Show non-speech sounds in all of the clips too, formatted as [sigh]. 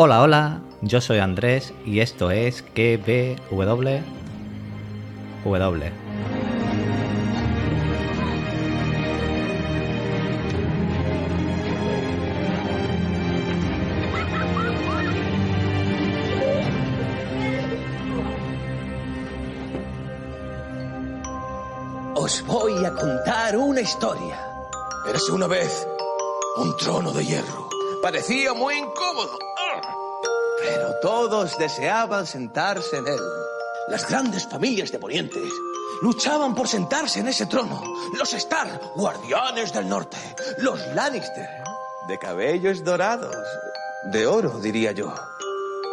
Hola, hola, yo soy Andrés y esto es KBW. W. Os voy a contar una historia. Érase una vez un trono de hierro. Parecía muy incómodo. Pero todos deseaban sentarse en él. Las grandes familias de Ponientes luchaban por sentarse en ese trono. Los Stark, guardianes del norte. Los Lannister, de cabellos dorados. De oro, diría yo.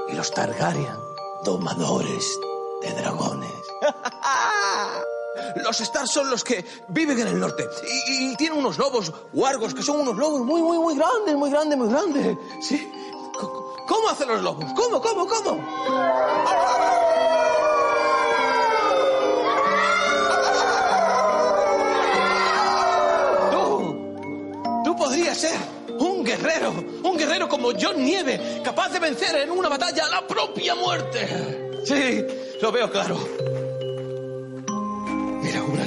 Y los Targaryen, domadores de dragones. Los Stark son los que viven en el norte y, tienen unos lobos wargos que son unos lobos muy, muy, muy grandes, muy grandes, muy grandes. Sí. ¿Cómo hacen los lobos? ¿Cómo, cómo, cómo? Tú, tú podrías ser un guerrero, un guerrero como John Nieve, capaz de vencer en una batalla la propia muerte. Sí, lo veo claro.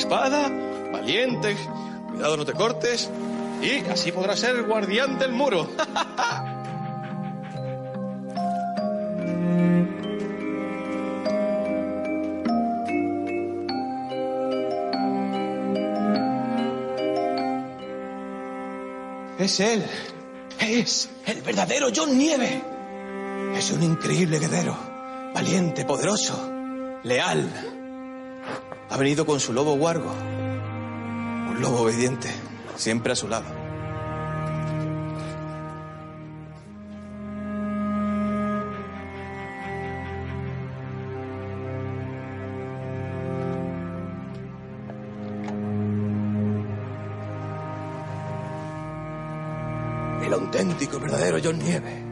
Espada, valiente, cuidado no te cortes, y así podrás ser el guardián del muro. [laughs] Es él. Es el verdadero John Nieve. Es un increíble guerrero. Valiente, poderoso, leal. Ha venido con su lobo guargo. Un lobo obediente, siempre a su lado. El auténtico, verdadero John Nieve.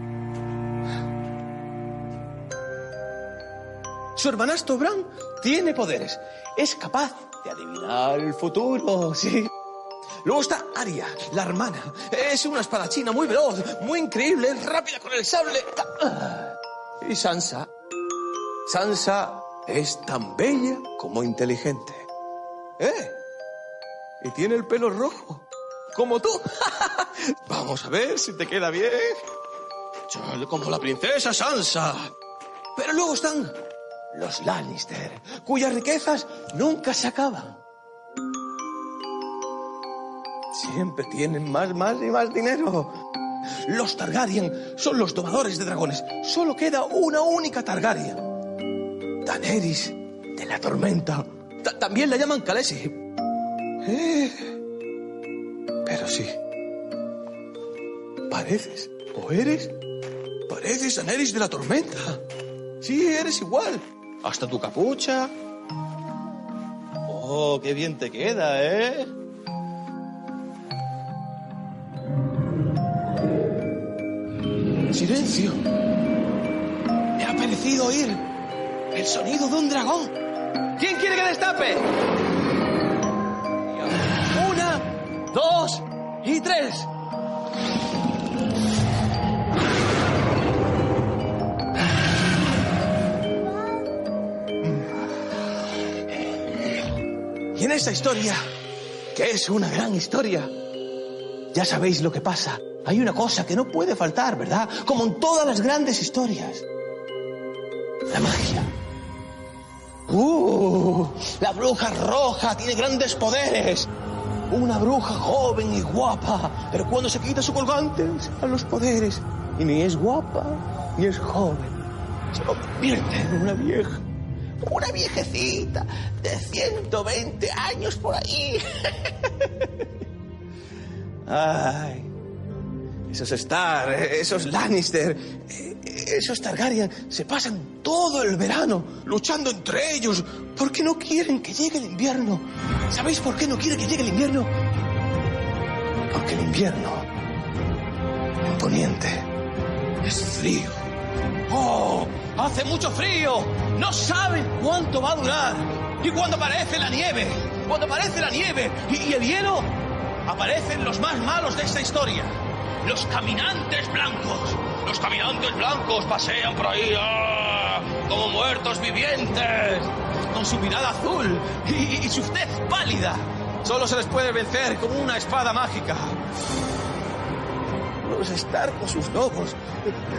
Su hermanastro Bran tiene poderes. Es capaz de adivinar el futuro, [laughs] sí. Luego está Arya, la hermana. Es una espadachina muy veloz, muy increíble, rápida con el sable. Y Sansa. Sansa es tan bella como inteligente. ¿Eh? Y tiene el pelo rojo. Como tú. [laughs] Vamos a ver si te queda bien. Como la princesa Sansa. Pero luego están los Lannister, cuyas riquezas nunca se acaban. Siempre tienen más, más y más dinero. Los Targaryen son los domadores de dragones. Solo queda una única Targaryen. Daenerys de la tormenta. Ta- también la llaman Khaleesi. Eh, pero sí. ¿Pareces? ¿O eres? Pareces Daenerys de la tormenta. Sí, eres igual. Hasta tu capucha. Oh, qué bien te queda, ¿eh? Silencio. Me ha parecido oír el sonido de un dragón. ¿Quién quiere que destape? Una, dos y tres. En esta historia, que es una gran historia, ya sabéis lo que pasa. Hay una cosa que no puede faltar, ¿verdad? Como en todas las grandes historias. La magia. ¡Uh! La bruja roja tiene grandes poderes. Una bruja joven y guapa. Pero cuando se quita su colgante, van los poderes. Y ni es guapa, ni es joven. Se convierte en una vieja. Una viejecita de 120 años por ahí. [laughs] Ay. Esos Star, esos Lannister, eh, esos Targaryen se pasan todo el verano luchando entre ellos porque no quieren que llegue el invierno. ¿Sabéis por qué no quieren que llegue el invierno? Porque el invierno en Poniente es frío. ¡Oh! ¡Hace mucho frío! No saben cuánto va a durar. Y cuando aparece la nieve, cuando aparece la nieve y, el hielo, aparecen los más malos de esta historia. Los caminantes blancos. Los caminantes blancos pasean por ahí ¡ah! como muertos vivientes, con su mirada azul y, y su tez pálida. Solo se les puede vencer con una espada mágica. Los Stark con sus lobos,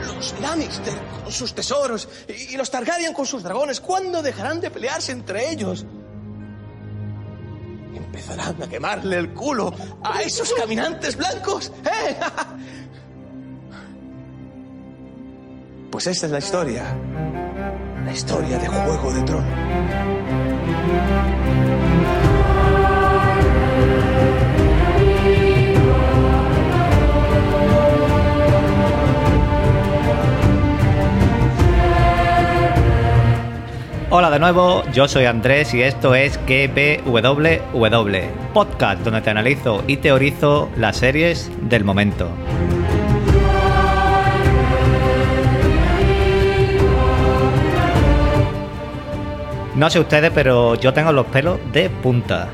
los Lannister con sus tesoros y los Targaryen con sus dragones. ¿Cuándo dejarán de pelearse entre ellos? Empezarán a quemarle el culo a esos caminantes blancos. ¿eh? [laughs] Pues esta es la historia. La historia de Juego de Tronos. Hola de nuevo, yo soy Andrés y esto es KBWW, podcast donde te analizo y teorizo las series del momento. No sé ustedes, pero yo tengo los pelos de punta.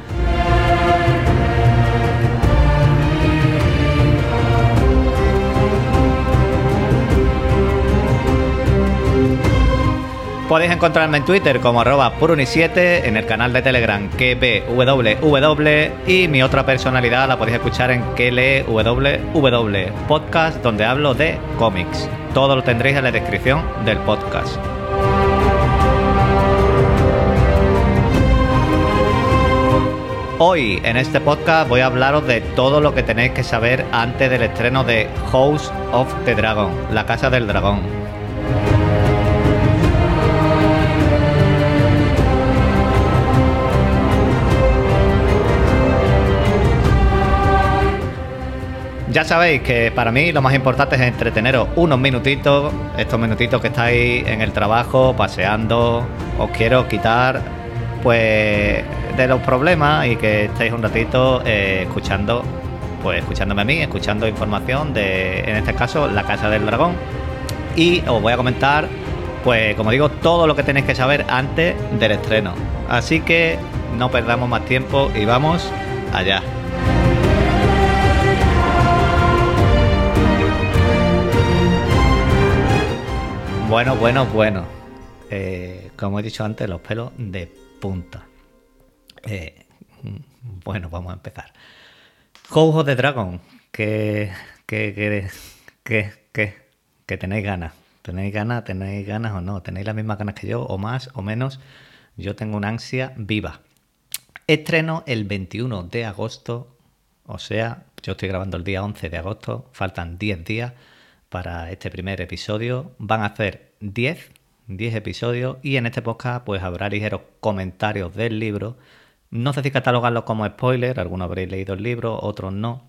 Podéis encontrarme en Twitter como arroba puruni7, en el canal de Telegram KBWW y mi otra personalidad la podéis escuchar en KLWW, podcast donde hablo de cómics. Todo lo tendréis en la descripción del podcast. Hoy en este podcast voy a hablaros de todo lo que tenéis que saber antes del estreno de House of the Dragon, la Casa del Dragón. Ya sabéis que para mí lo más importante es entreteneros unos minutitos, estos minutitos que estáis en el trabajo, paseando, os quiero quitar pues de los problemas y que estéis un ratito eh, escuchando, pues escuchándome a mí, escuchando información de, en este caso, la Casa del Dragón. Y os voy a comentar, pues como digo, todo lo que tenéis que saber antes del estreno. Así que no perdamos más tiempo y vamos allá. Bueno, bueno, bueno. Eh, como he dicho antes, los pelos de punta. Eh, bueno, vamos a empezar. Juego de Dragon, que, que, que, que, que, que tenéis ganas. ¿Tenéis ganas? ¿Tenéis ganas o no? ¿Tenéis las mismas ganas que yo? ¿O más o menos? Yo tengo una ansia viva. Estreno el 21 de agosto, o sea, yo estoy grabando el día 11 de agosto, faltan 10 días para este primer episodio. Van a hacer 10, 10 episodios y en este podcast pues habrá ligeros comentarios del libro. No sé si catalogarlo como spoiler, algunos habréis leído el libro, otros no.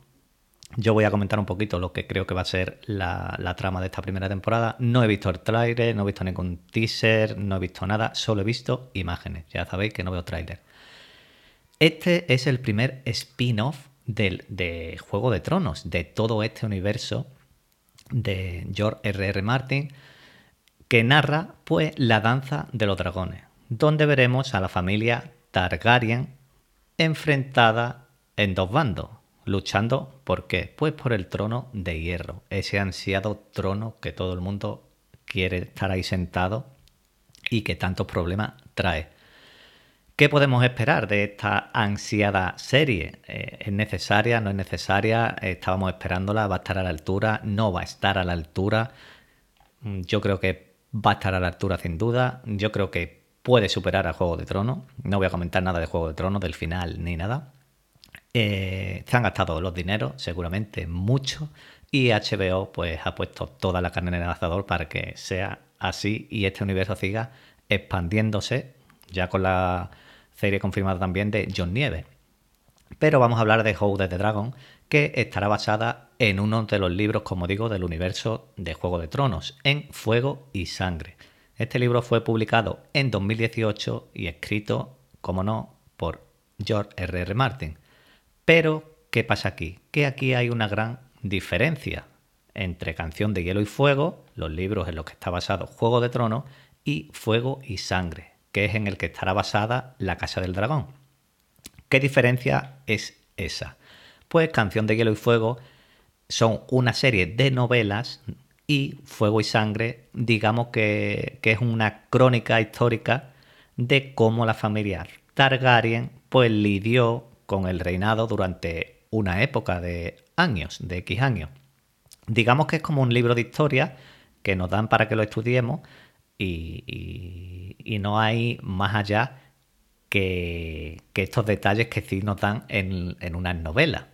Yo voy a comentar un poquito lo que creo que va a ser la, la trama de esta primera temporada. No he visto el tráiler, no he visto ningún teaser, no he visto nada, solo he visto imágenes. Ya sabéis que no veo tráiler. Este es el primer spin-off del, de Juego de Tronos, de todo este universo de George R.R. R. Martin, que narra pues la danza de los dragones, donde veremos a la familia Targaryen enfrentada en dos bandos, luchando ¿por qué? Pues por el trono de hierro, ese ansiado trono que todo el mundo quiere estar ahí sentado y que tantos problemas trae. ¿Qué podemos esperar de esta ansiada serie? Eh, ¿Es necesaria? ¿No es necesaria? Estábamos esperándola, va a estar a la altura, no va a estar a la altura. Mm, yo creo que va a estar a la altura sin duda. Yo creo que puede superar a Juego de Tronos. No voy a comentar nada de Juego de Tronos, del final ni nada. Eh, se han gastado los dineros, seguramente mucho, y HBO pues ha puesto toda la carne en el asador para que sea así y este universo siga expandiéndose, ya con la serie confirmada también de John Nieve. Pero vamos a hablar de of the Dragon, que estará basada en uno de los libros, como digo, del universo de Juego de Tronos, en Fuego y Sangre. Este libro fue publicado en 2018 y escrito, como no, por George R.R. R. Martin. Pero, ¿qué pasa aquí? Que aquí hay una gran diferencia entre Canción de Hielo y Fuego, los libros en los que está basado Juego de Tronos, y Fuego y Sangre, que es en el que estará basada La Casa del Dragón. ¿Qué diferencia es esa? pues Canción de Hielo y Fuego son una serie de novelas y Fuego y Sangre, digamos que, que es una crónica histórica de cómo la familia Targaryen pues lidió con el reinado durante una época de años, de X años. Digamos que es como un libro de historia que nos dan para que lo estudiemos y, no hay más allá que, estos detalles que sí nos dan en, en unas novelas.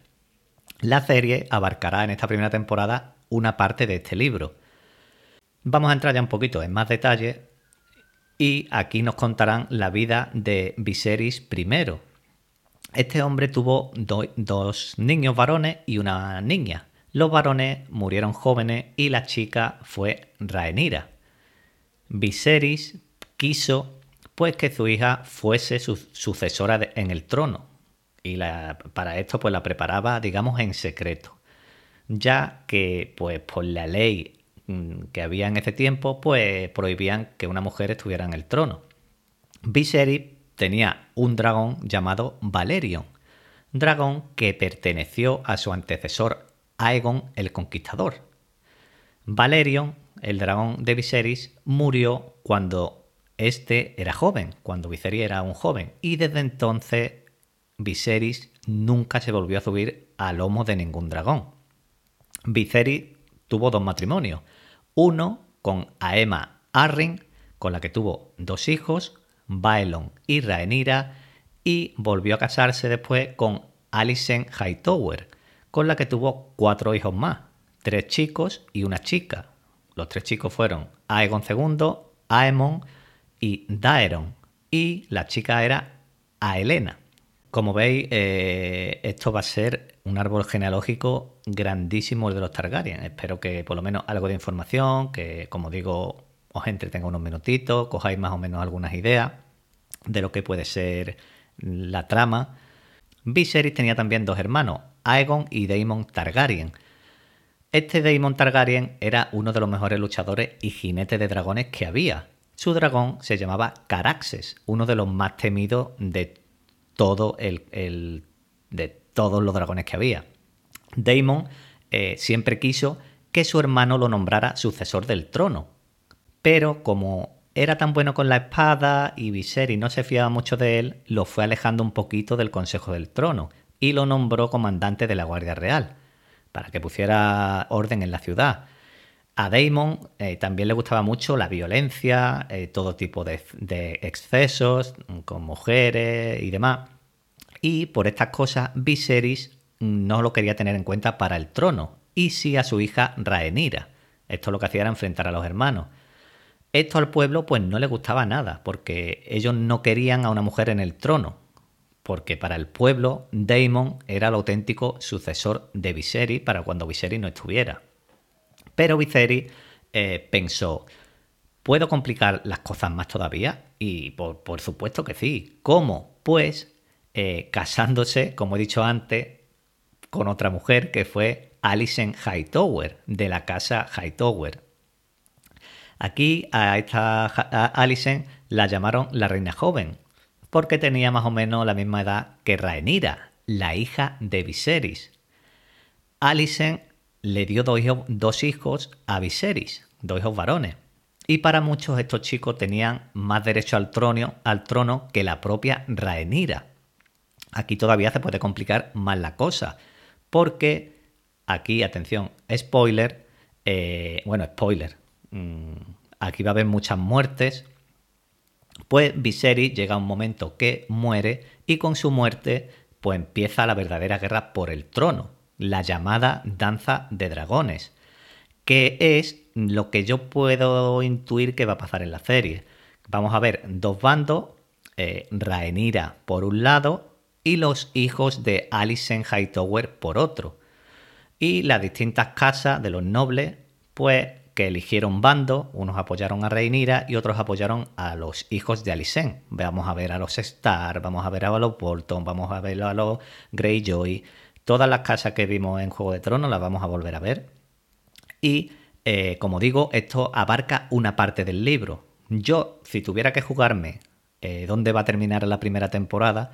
La serie abarcará en esta primera temporada una parte de este libro. Vamos a entrar ya un poquito en más detalle y aquí nos contarán la vida de Viserys I. Este hombre tuvo dos niños varones y una niña. Los varones murieron jóvenes y la chica fue Rhaenyra. Viserys quiso pues que su hija fuese su sucesora en el trono y para esto pues la preparaba digamos en secreto ya que pues por la ley Mm, que había en ese tiempo, pues prohibían que una mujer estuviera en el trono. Viserys tenía un dragón llamado Valerion, dragón que perteneció a su antecesor Aegon el Conquistador. Valerion, el dragón de Viserys, murió cuando este era joven, cuando Viserys era un joven, y desde entonces Viserys nunca se volvió a subir al lomo de ningún dragón. Viserys tuvo dos matrimonios, uno con Aema Arryn, con la que tuvo dos hijos, Baelon y Rhaenyra, y volvió a casarse después con Alicent Hightower, con la que tuvo cuatro hijos más, tres chicos y una chica. Los tres chicos fueron Aegon II, Aemon y Daeron, y la chica era Aelena. Como veis, eh, esto va a ser un árbol genealógico grandísimo el de los Targaryen. Espero que por lo menos algo de información, que como digo, os entretenga unos minutitos, cojáis más o menos algunas ideas de lo que puede ser la trama. Viserys tenía también dos hermanos, Aegon y Daemon Targaryen. Este Daemon Targaryen era uno de los mejores luchadores y jinetes de dragones que había. Su dragón se llamaba Caraxes, uno de los más temidos de todos los dragones que había. Daemon eh, siempre quiso que su hermano lo nombrara sucesor del trono, pero como era tan bueno con la espada y Viserys no se fiaba mucho de él, lo fue alejando un poquito del Consejo del Trono y lo nombró comandante de la Guardia Real, para que pusiera orden en la ciudad. A Daemon eh, también le gustaba mucho la violencia, eh, todo tipo de, excesos con mujeres y demás. Y por estas cosas Viserys no lo quería tener en cuenta para el trono, y sí a su hija Rhaenyra. Esto lo que hacía era enfrentar a los hermanos. Esto al pueblo pues no le gustaba nada, porque ellos no querían a una mujer en el trono, porque para el pueblo Daemon era el auténtico sucesor de Viserys para cuando Viserys no estuviera. Pero Viserys eh, pensó, ¿puedo complicar las cosas más todavía? Y por, supuesto que sí. ¿Cómo? Pues eh, casándose, como he dicho antes, con otra mujer que fue Alicent Hightower, de la casa Hightower. Aquí a esta Alicent la llamaron la reina joven, porque tenía más o menos la misma edad que Rhaenyra, la hija de Viserys. Alicent le dio dos hijos, a Viserys, dos hijos varones. Y para muchos estos chicos tenían más derecho al trono, que la propia Rhaenyra. Aquí todavía se puede complicar más la cosa, porque aquí, atención, spoiler, eh, bueno, spoiler, mm, aquí va a haber muchas muertes, pues Viserys llega un momento que muere y con su muerte pues empieza la verdadera guerra por el trono la llamada danza de dragones, que es lo que yo puedo intuir que va a pasar en la serie. Vamos a ver dos bandos, eh, Rhaenyra por un lado y los hijos de Alicent Hightower por otro. Y las distintas casas de los nobles, pues eligieron bando, unos apoyaron a Rhaenyra y otros apoyaron a los hijos de Alicent. Vamos a ver a los Stark, vamos a ver a los Bolton, vamos a ver a los Greyjoy, Todas las casas que vimos en Juego de Tronos las vamos a volver a ver. Y, eh, como digo, esto abarca una parte del libro. Yo, si tuviera que jugarme eh, dónde va a terminar la primera temporada,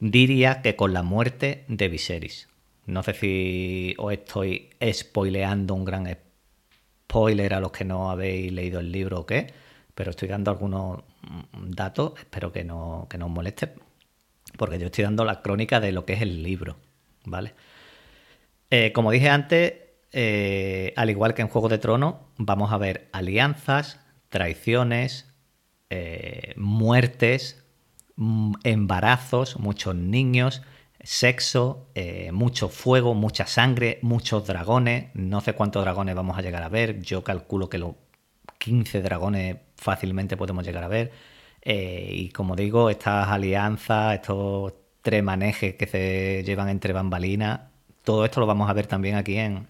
diría que con la muerte de Viserys. No sé si os estoy spoileando un gran spoiler a los que no habéis leído el libro o qué, pero estoy dando algunos datos, espero que no, que no os moleste, porque yo estoy dando la crónica de lo que es el libro, ¿vale? Eh, como dije antes, eh, al igual que en Juego de Tronos, vamos a ver alianzas, traiciones, eh, muertes, mm, embarazos, muchos niños, sexo, mucho fuego, mucha sangre, muchos dragones. No sé cuántos dragones vamos a llegar a ver. Yo calculo que los 15 dragones fácilmente podemos llegar a ver. y como digo, estas alianzas, estos tres manejes que se llevan entre bambalinas, todo esto lo vamos a ver también aquí en,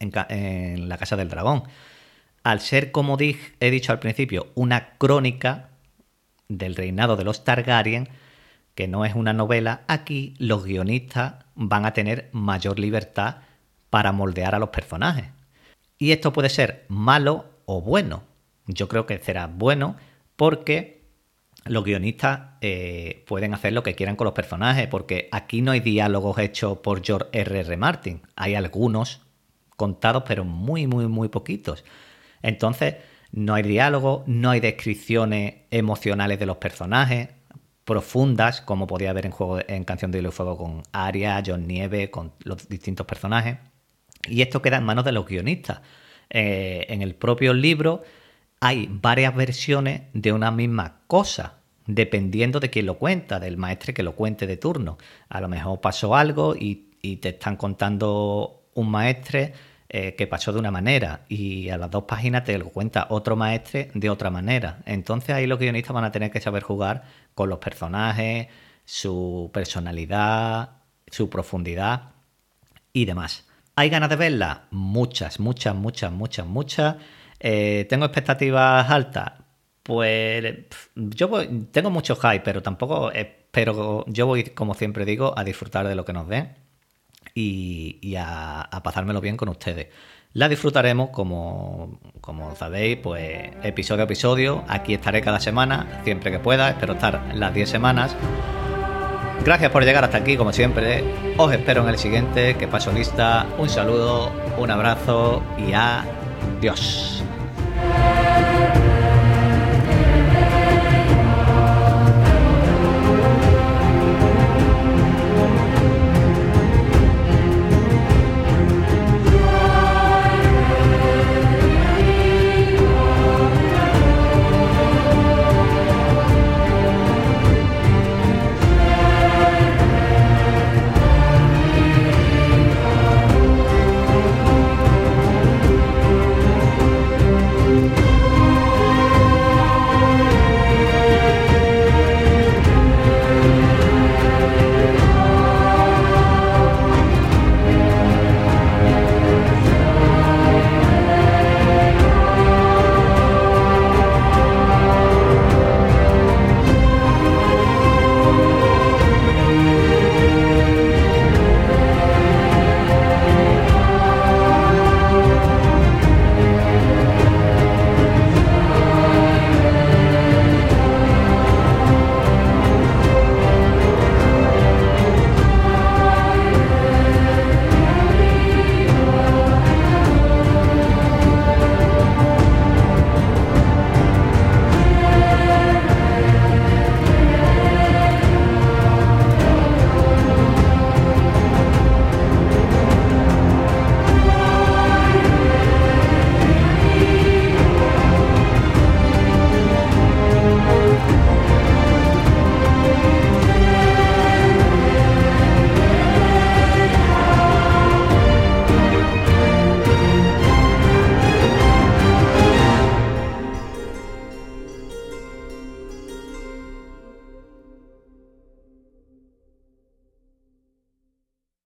en, la Casa del Dragón. Al ser, como he dicho al principio, una crónica del reinado de los Targaryen, que no es una novela, aquí los guionistas van a tener mayor libertad para moldear a los personajes. Y esto puede ser malo o bueno. Yo creo que será bueno porque los guionistas eh, pueden hacer lo que quieran con los personajes, porque aquí no hay diálogos hechos por George R. R. Martin. Hay algunos contados, pero muy, muy, muy poquitos. Entonces, no hay diálogo, no hay descripciones emocionales de los personajes profundas, como podía haber en juego en Canción de Hielo y Fuego con Arya, John Nieve, con los distintos personajes. Y esto queda en manos de los guionistas. Eh, en el propio libro hay varias versiones de una misma cosa, dependiendo de quién lo cuenta, del maestre que lo cuente de turno. A lo mejor pasó algo y, y te están contando un maestre eh, que pasó de una manera y a las dos páginas te lo cuenta otro maestre de otra manera. Entonces ahí los guionistas van a tener que saber jugar con los personajes, su personalidad, su profundidad y demás. ¿Hay ganas de verla? Muchas, muchas, muchas, muchas, muchas. Eh, ¿Tengo expectativas altas? Pues yo tengo mucho hype, pero tampoco espero, yo voy, como siempre digo, a disfrutar de lo que nos den y, a, pasármelo bien con ustedes. La disfrutaremos, como, como sabéis, pues episodio a episodio. Aquí estaré cada semana, siempre que pueda. Espero estar las 10 semanas. Gracias por llegar hasta aquí, como siempre. Os espero en el siguiente. Que paso lista. Un saludo, un abrazo y adiós.